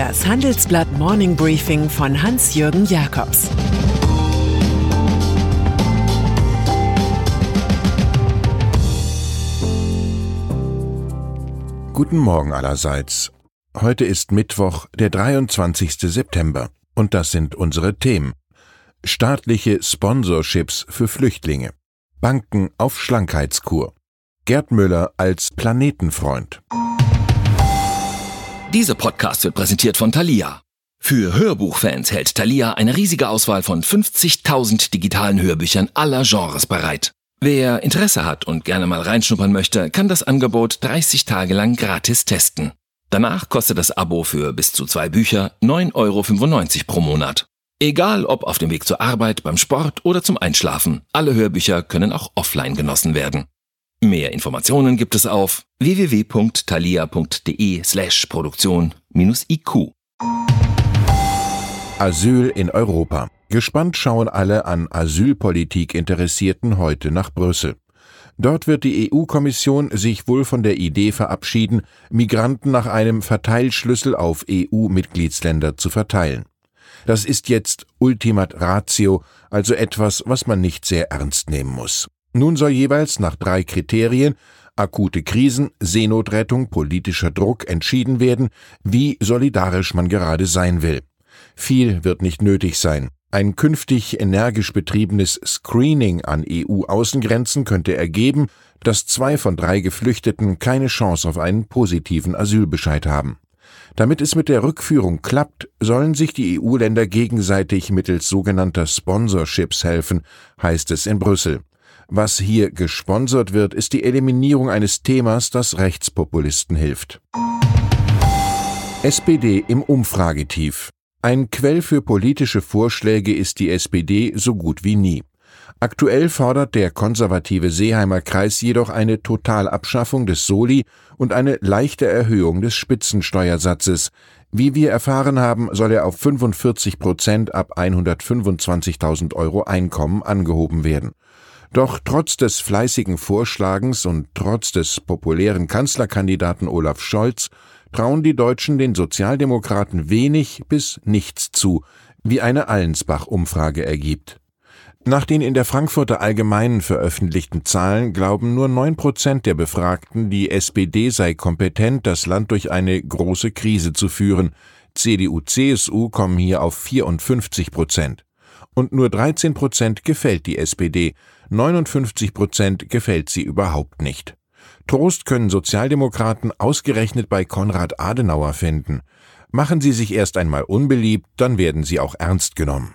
Das Handelsblatt Morning Briefing von Hans-Jürgen Jakobs Guten Morgen allerseits. Heute ist Mittwoch, der 23. September. Und das sind unsere Themen. Staatliche Sponsorships für Flüchtlinge. Banken auf Schlankheitskur. Gerd Müller als Planetenfreund. Dieser Podcast wird präsentiert von Thalia. Für Hörbuchfans hält Thalia eine riesige Auswahl von 50.000 digitalen Hörbüchern aller Genres bereit. Wer Interesse hat und gerne mal reinschnuppern möchte, kann das Angebot 30 Tage lang gratis testen. Danach kostet das Abo für bis zu zwei Bücher 9,95 Euro pro Monat. Egal ob auf dem Weg zur Arbeit, beim Sport oder zum Einschlafen, alle Hörbücher können auch offline genossen werden. Mehr Informationen gibt es auf www.thalia.de slash Produktion-IQ. Asyl in Europa. Gespannt schauen alle an Asylpolitik Interessierten heute nach Brüssel. Dort wird die EU-Kommission sich wohl von der Idee verabschieden, Migranten nach einem Verteilschlüssel auf EU-Mitgliedsländer zu verteilen. Das ist jetzt Ultimat Ratio, also etwas, was man nicht sehr ernst nehmen muss. Nun soll jeweils nach drei Kriterien akute Krisen, Seenotrettung, politischer Druck entschieden werden, wie solidarisch man gerade sein will. Viel wird nicht nötig sein. Ein künftig energisch betriebenes Screening an EU-Außengrenzen könnte ergeben, dass zwei von drei Geflüchteten keine Chance auf einen positiven Asylbescheid haben. Damit es mit der Rückführung klappt, sollen sich die EU-Länder gegenseitig mittels sogenannter Sponsorships helfen, heißt es in Brüssel. Was hier gesponsert wird, ist die Eliminierung eines Themas, das Rechtspopulisten hilft. SPD im Umfragetief. Ein Quell für politische Vorschläge ist die SPD so gut wie nie. Aktuell fordert der konservative Seeheimer Kreis jedoch eine Totalabschaffung des Soli und eine leichte Erhöhung des Spitzensteuersatzes. Wie wir erfahren haben, soll er auf 45 Prozent ab 125.000 Euro Einkommen angehoben werden. Doch trotz des fleißigen Vorschlagens und trotz des populären Kanzlerkandidaten Olaf Scholz trauen die Deutschen den Sozialdemokraten wenig bis nichts zu, wie eine Allensbach-Umfrage ergibt. Nach den in der Frankfurter Allgemeinen veröffentlichten Zahlen glauben nur neun Prozent der Befragten, die SPD sei kompetent, das Land durch eine große Krise zu führen. CDU, CSU kommen hier auf 54 Prozent. Und nur 13 Prozent gefällt die SPD, 59 Prozent gefällt sie überhaupt nicht. Trost können Sozialdemokraten ausgerechnet bei Konrad Adenauer finden. Machen Sie sich erst einmal unbeliebt, dann werden Sie auch ernst genommen.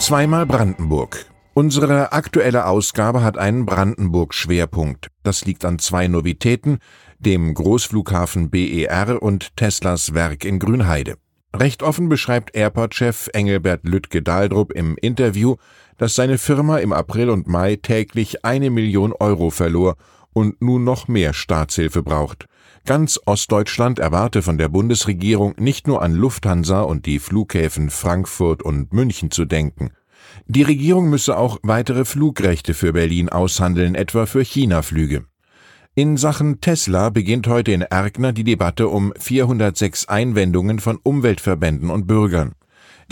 Zweimal Brandenburg. Unsere aktuelle Ausgabe hat einen Brandenburg-Schwerpunkt. Das liegt an zwei Novitäten, dem Großflughafen BER und Teslas Werk in Grünheide. Recht offen beschreibt Airport-Chef Engelbert Lüttke-Daldrup im Interview, dass seine Firma im April und Mai täglich eine Million Euro verlor und nun noch mehr Staatshilfe braucht. Ganz Ostdeutschland erwarte von der Bundesregierung nicht nur an Lufthansa und die Flughäfen Frankfurt und München zu denken. Die Regierung müsse auch weitere Flugrechte für Berlin aushandeln, etwa für China-Flüge. In Sachen Tesla beginnt heute in Erkner die Debatte um 406 Einwendungen von Umweltverbänden und Bürgern.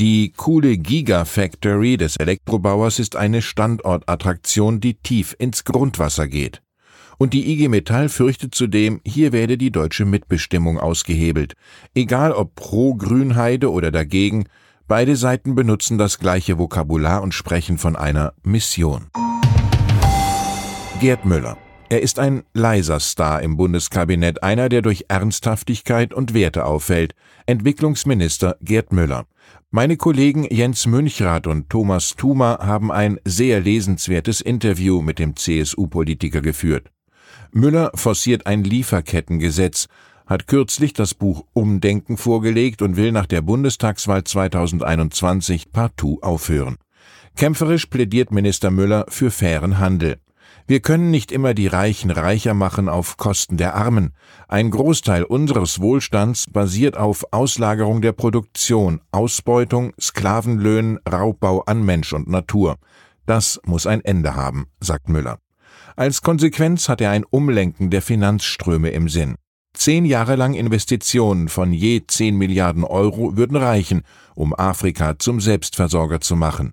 Die coole Gigafactory des Elektrobauers ist eine Standortattraktion, die tief ins Grundwasser geht. Und die IG Metall fürchtet zudem, hier werde die deutsche Mitbestimmung ausgehebelt. Egal ob pro Grünheide oder dagegen, beide Seiten benutzen das gleiche Vokabular und sprechen von einer Mission. Gerd Müller er ist ein leiser Star im Bundeskabinett, einer, der durch Ernsthaftigkeit und Werte auffällt. Entwicklungsminister Gerd Müller. Meine Kollegen Jens Münchrath und Thomas Thumer haben ein sehr lesenswertes Interview mit dem CSU-Politiker geführt. Müller forciert ein Lieferkettengesetz, hat kürzlich das Buch Umdenken vorgelegt und will nach der Bundestagswahl 2021 partout aufhören. Kämpferisch plädiert Minister Müller für fairen Handel. Wir können nicht immer die Reichen reicher machen auf Kosten der Armen. Ein Großteil unseres Wohlstands basiert auf Auslagerung der Produktion, Ausbeutung, Sklavenlöhnen, Raubbau an Mensch und Natur. Das muss ein Ende haben, sagt Müller. Als Konsequenz hat er ein Umlenken der Finanzströme im Sinn. Zehn Jahre lang Investitionen von je 10 Milliarden Euro würden reichen, um Afrika zum Selbstversorger zu machen.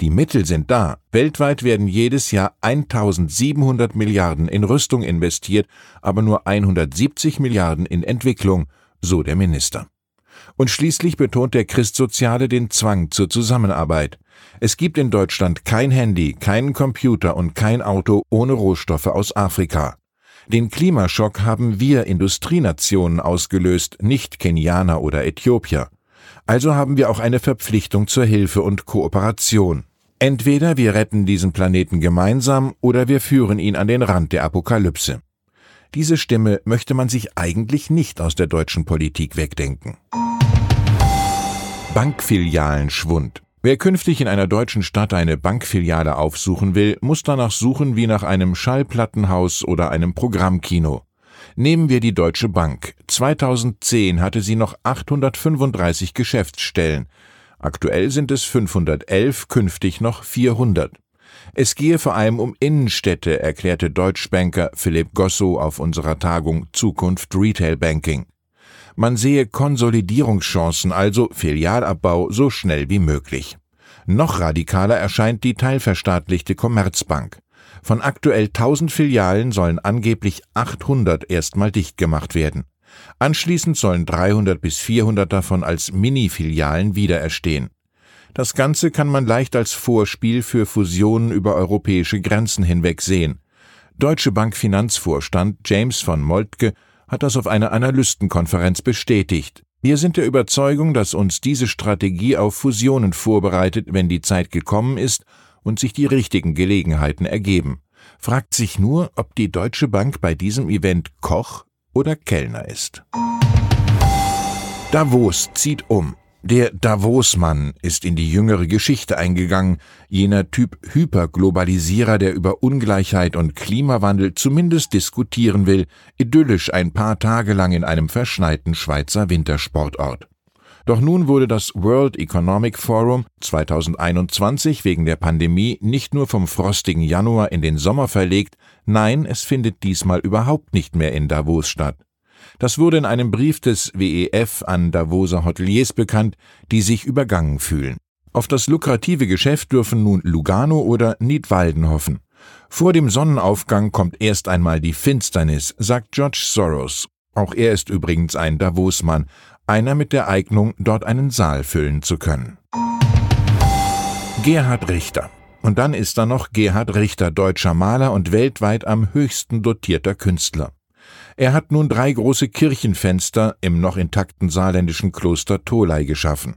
Die Mittel sind da. Weltweit werden jedes Jahr 1700 Milliarden in Rüstung investiert, aber nur 170 Milliarden in Entwicklung, so der Minister. Und schließlich betont der Christsoziale den Zwang zur Zusammenarbeit. Es gibt in Deutschland kein Handy, keinen Computer und kein Auto ohne Rohstoffe aus Afrika. Den Klimaschock haben wir Industrienationen ausgelöst, nicht Kenianer oder Äthiopier. Also haben wir auch eine Verpflichtung zur Hilfe und Kooperation. Entweder wir retten diesen Planeten gemeinsam oder wir führen ihn an den Rand der Apokalypse. Diese Stimme möchte man sich eigentlich nicht aus der deutschen Politik wegdenken. Bankfilialenschwund. Wer künftig in einer deutschen Stadt eine Bankfiliale aufsuchen will, muss danach suchen wie nach einem Schallplattenhaus oder einem Programmkino. Nehmen wir die Deutsche Bank. 2010 hatte sie noch 835 Geschäftsstellen. Aktuell sind es 511, künftig noch 400. Es gehe vor allem um Innenstädte, erklärte Deutschbanker Philipp Gosso auf unserer Tagung Zukunft Retail Banking. Man sehe Konsolidierungschancen, also Filialabbau, so schnell wie möglich. Noch radikaler erscheint die teilverstaatlichte Commerzbank. Von aktuell 1000 Filialen sollen angeblich 800 erstmal dicht gemacht werden. Anschließend sollen 300 bis 400 davon als Mini-Filialen wiedererstehen. Das Ganze kann man leicht als Vorspiel für Fusionen über europäische Grenzen hinweg sehen. Deutsche Bank Finanzvorstand James von Moltke hat das auf einer Analystenkonferenz bestätigt. Wir sind der Überzeugung, dass uns diese Strategie auf Fusionen vorbereitet, wenn die Zeit gekommen ist und sich die richtigen Gelegenheiten ergeben. Fragt sich nur, ob die Deutsche Bank bei diesem Event Koch oder Kellner ist. Davos zieht um. Der Davos-Mann ist in die jüngere Geschichte eingegangen, jener Typ Hyperglobalisierer, der über Ungleichheit und Klimawandel zumindest diskutieren will, idyllisch ein paar Tage lang in einem verschneiten Schweizer Wintersportort. Doch nun wurde das World Economic Forum 2021 wegen der Pandemie nicht nur vom frostigen Januar in den Sommer verlegt, nein, es findet diesmal überhaupt nicht mehr in Davos statt. Das wurde in einem Brief des WEF an Davoser Hoteliers bekannt, die sich übergangen fühlen. Auf das lukrative Geschäft dürfen nun Lugano oder Niedwalden hoffen. Vor dem Sonnenaufgang kommt erst einmal die Finsternis, sagt George Soros. Auch er ist übrigens ein Davos-Mann, einer mit der Eignung, dort einen Saal füllen zu können. Gerhard Richter. Und dann ist da noch Gerhard Richter, deutscher Maler und weltweit am höchsten dotierter Künstler. Er hat nun drei große Kirchenfenster im noch intakten saarländischen Kloster Tholey geschaffen.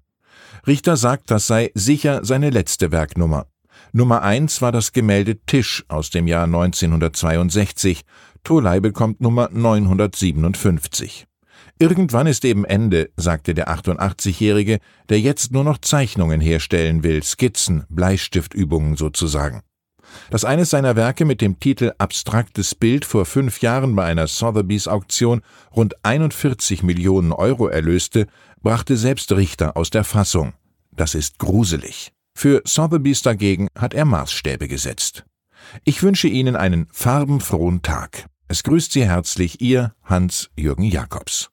Richter sagt, das sei sicher seine letzte Werknummer. Nummer eins war das Gemälde Tisch aus dem Jahr 1962. Tholey bekommt Nummer 957. Irgendwann ist eben Ende, sagte der 88-Jährige, der jetzt nur noch Zeichnungen herstellen will, Skizzen, Bleistiftübungen sozusagen. Dass eines seiner Werke mit dem Titel Abstraktes Bild vor fünf Jahren bei einer Sotheby's Auktion rund 41 Millionen Euro erlöste, brachte selbst Richter aus der Fassung. Das ist gruselig. Für Sotheby's dagegen hat er Maßstäbe gesetzt. Ich wünsche Ihnen einen farbenfrohen Tag. Es grüßt Sie herzlich Ihr Hans-Jürgen Jakobs.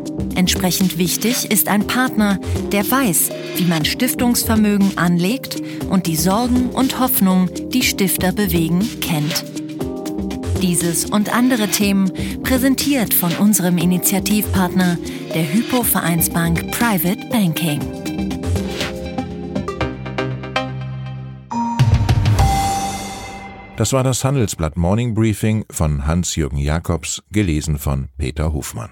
Entsprechend wichtig ist ein Partner, der weiß, wie man Stiftungsvermögen anlegt und die Sorgen und Hoffnungen, die Stifter bewegen, kennt. Dieses und andere Themen präsentiert von unserem Initiativpartner, der Hypo Vereinsbank Private Banking. Das war das Handelsblatt Morning Briefing von Hans-Jürgen Jakobs, gelesen von Peter Hofmann.